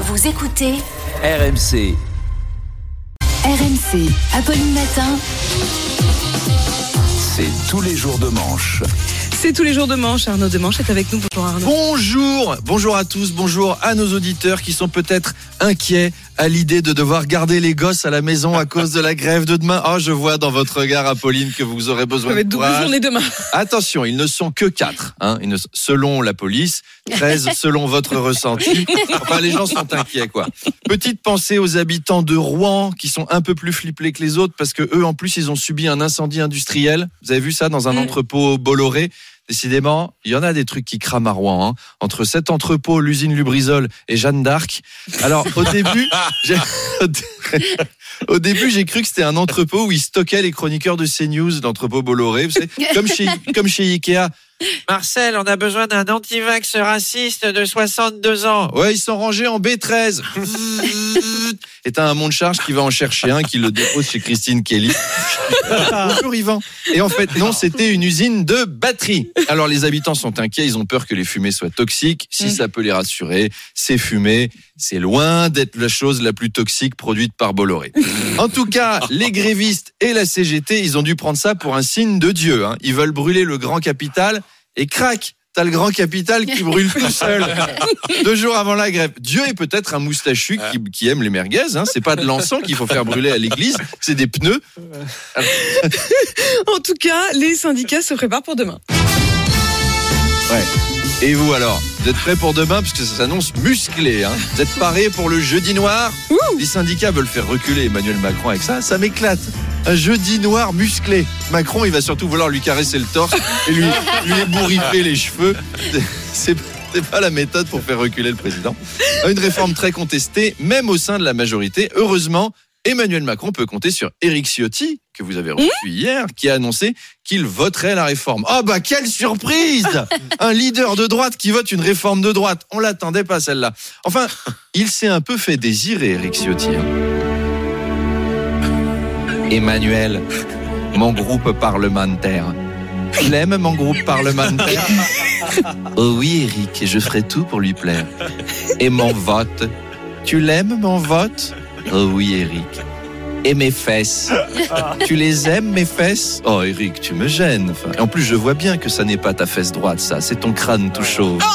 Vous écoutez RMC. RMC, Apolline Matin. C'est tous les jours de manche. C'est tous les jours de manche. Arnaud de Manche est avec nous. Bonjour Arnaud. Bonjour, bonjour à tous, bonjour à nos auditeurs qui sont peut-être inquiets à l'idée de devoir garder les gosses à la maison à cause de la grève de demain. Oh, je vois dans votre regard, Apolline, que vous aurez besoin Ça va de être double courage. journée demain. Attention, ils ne sont que quatre, hein, ils ne- selon la police, 13 selon votre ressenti. Enfin, les gens sont inquiets, quoi. Petite pensée aux habitants de Rouen qui sont un peu plus flippés que les autres parce que eux, en plus, ils ont subi un incendie industriel. Vous avez vu ça dans un Mm. entrepôt Bolloré Décidément, il y en a des trucs qui crament à Rouen. hein. Entre cet entrepôt, l'usine Lubrizol et Jeanne d'Arc. Alors, au début, j'ai- au début, j'ai cru que c'était un entrepôt où ils stockaient les chroniqueurs de CNews, l'entrepôt Bolloré. Vous savez, comme chez, comme chez Ikea. Marcel, on a besoin d'un antivax raciste de 62 ans. Ouais, ils sont rangés en B13. Et t'as un monde charge qui va en chercher un, qui le dépose chez Christine Kelly. Bonjour Yvan. Et en fait, non, c'était une usine de batterie. Alors les habitants sont inquiets, ils ont peur que les fumées soient toxiques. Si ça peut les rassurer, ces fumées, c'est loin d'être la chose la plus toxique produite par Bolloré. En tout cas, les grévistes et la CGT, ils ont dû prendre ça pour un signe de Dieu. hein. Ils veulent brûler le grand capital et crac T'as le grand capital qui brûle tout seul. Deux jours avant la grève. Dieu est peut-être un moustachu qui, qui aime les merguez. Hein. C'est pas de l'encens qu'il faut faire brûler à l'église, c'est des pneus. En tout cas, les syndicats se préparent pour demain. Ouais. Et vous alors Vous êtes prêts pour demain Parce que ça s'annonce musclé. Hein? Vous êtes parés pour le jeudi noir? Les syndicats veulent faire reculer Emmanuel Macron avec ça. Ça m'éclate. Un jeudi noir musclé. Macron, il va surtout vouloir lui caresser le torse et lui, lui ébouriffer les cheveux. C'est c'est pas la méthode pour faire reculer le président. Une réforme très contestée, même au sein de la majorité. Heureusement, Emmanuel Macron peut compter sur Éric Ciotti, que vous avez reçu hier, qui a annoncé qu'il voterait la réforme. Oh bah quelle surprise Un leader de droite qui vote une réforme de droite. On l'attendait pas celle-là. Enfin, il s'est un peu fait désirer, Éric Ciotti. hein. Emmanuel, mon groupe parlementaire. Tu l'aimes, mon groupe parlementaire Oh oui, Eric, je ferai tout pour lui plaire. Et mon vote Tu l'aimes, mon vote? Oh oui, Eric. Et mes fesses Tu les aimes, mes fesses? Oh, Eric, tu me gênes. Enfin, en plus, je vois bien que ça n'est pas ta fesse droite, ça. C'est ton crâne tout chaud.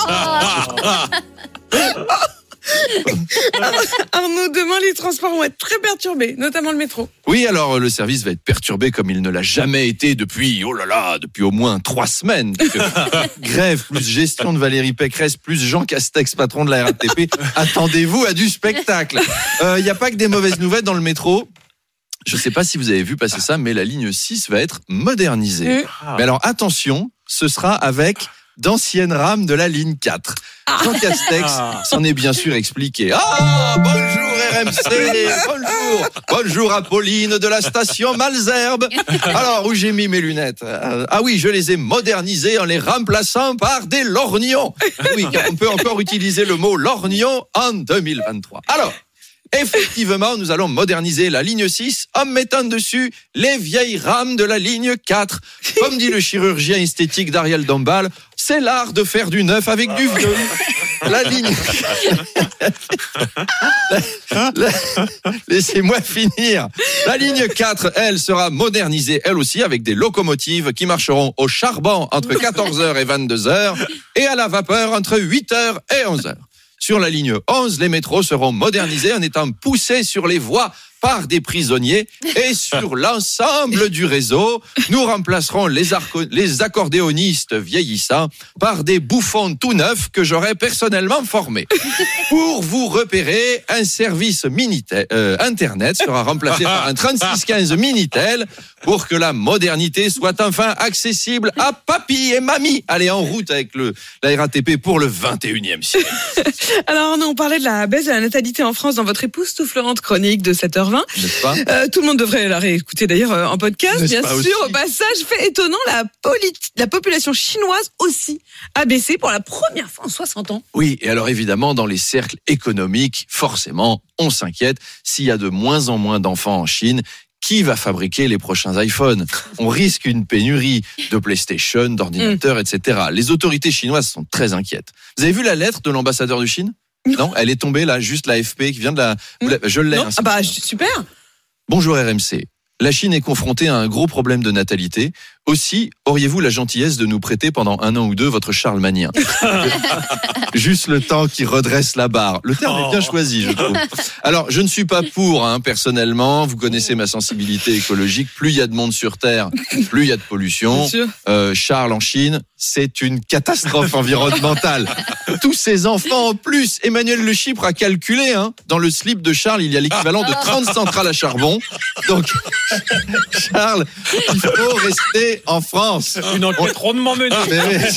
Arnaud, demain, les transports vont être très perturbés, notamment le métro. Oui, alors le service va être perturbé comme il ne l'a jamais été depuis, oh là là, depuis au moins trois semaines. Grève, plus gestion de Valérie Pécresse, plus Jean Castex, patron de la RATP. Attendez-vous à du spectacle. Il n'y a pas que des mauvaises nouvelles dans le métro. Je ne sais pas si vous avez vu passer ça, mais la ligne 6 va être modernisée. Mais alors attention, ce sera avec d'anciennes rames de la ligne 4. Jean Castex s'en est bien sûr expliqué. Ah, bonjour RMC, bonjour, bonjour Apolline de la station Malzerbe. Alors, où j'ai mis mes lunettes Euh, Ah oui, je les ai modernisées en les remplaçant par des lorgnons. Oui, car on peut encore utiliser le mot lorgnon en 2023. Alors, Effectivement, nous allons moderniser la ligne 6 en mettant dessus les vieilles rames de la ligne 4. Comme dit le chirurgien esthétique d'Ariel Dombal, c'est l'art de faire du neuf avec du vieux. La ligne. La- la- Laissez-moi finir. La ligne 4, elle, sera modernisée, elle aussi, avec des locomotives qui marcheront au charbon entre 14h et 22h et à la vapeur entre 8h et 11h. Sur la ligne 11, les métros seront modernisés en étant poussés sur les voies par des prisonniers et sur l'ensemble du réseau, nous remplacerons les, accordéonistes vieillissants par des bouffons tout neufs que j'aurais personnellement formés. Pour vous repérer, un service Minitel, euh, Internet sera remplacé par un 3615 Minitel pour que la modernité soit enfin accessible à papy et mamie. Allez, en route avec le, la RATP pour le 21e siècle. Alors, on parlait de la baisse de la natalité en France dans votre époustouflante chronique de 7h20. Pas? Euh, tout le monde devrait la réécouter d'ailleurs euh, en podcast, bien sûr. aussi Au passage, fait étonnant, la, la population chinoise aussi a baissé pour la première fois en 60 ans. Oui, et alors évidemment, dans les cercles économiques, forcément, on s'inquiète. S'il y a de moins en moins d'enfants en Chine, qui va fabriquer les prochains iPhones? On risque une pénurie de PlayStation, d'ordinateurs, etc. Les autorités chinoises sont très inquiètes. Vous avez vu la lettre de l'ambassadeur de Chine? Non, elle est tombée là, juste l'AFP qui vient de la. Je l'ai. Non hein, ah bah, super Bonjour RMC. La Chine est confrontée à un gros problème de natalité. Aussi, auriez-vous la gentillesse de nous prêter pendant un an ou deux votre charlemagnen Juste le temps qui redresse la barre. Le terme est bien choisi, je trouve. Alors, je ne suis pas pour, hein, personnellement. Vous connaissez ma sensibilité écologique. Plus il y a de monde sur Terre, plus il y a de pollution. Euh, Charles en Chine, c'est une catastrophe environnementale. Tous ces enfants en plus, Emmanuel Le Chypre a calculé, hein, dans le slip de Charles, il y a l'équivalent de 30 centrales à charbon. Donc, Charles, il faut rester en France. Une enquête rondement menée. Mais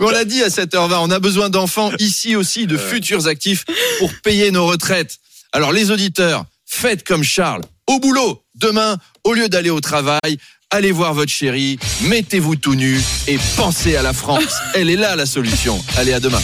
on l'a dit à 7h20, on a besoin d'enfants ici aussi, de futurs actifs pour payer nos retraites. Alors les auditeurs, faites comme Charles, au boulot. Demain, au lieu d'aller au travail, allez voir votre chérie, mettez-vous tout nu et pensez à la France. Elle est là la solution. Allez, à demain.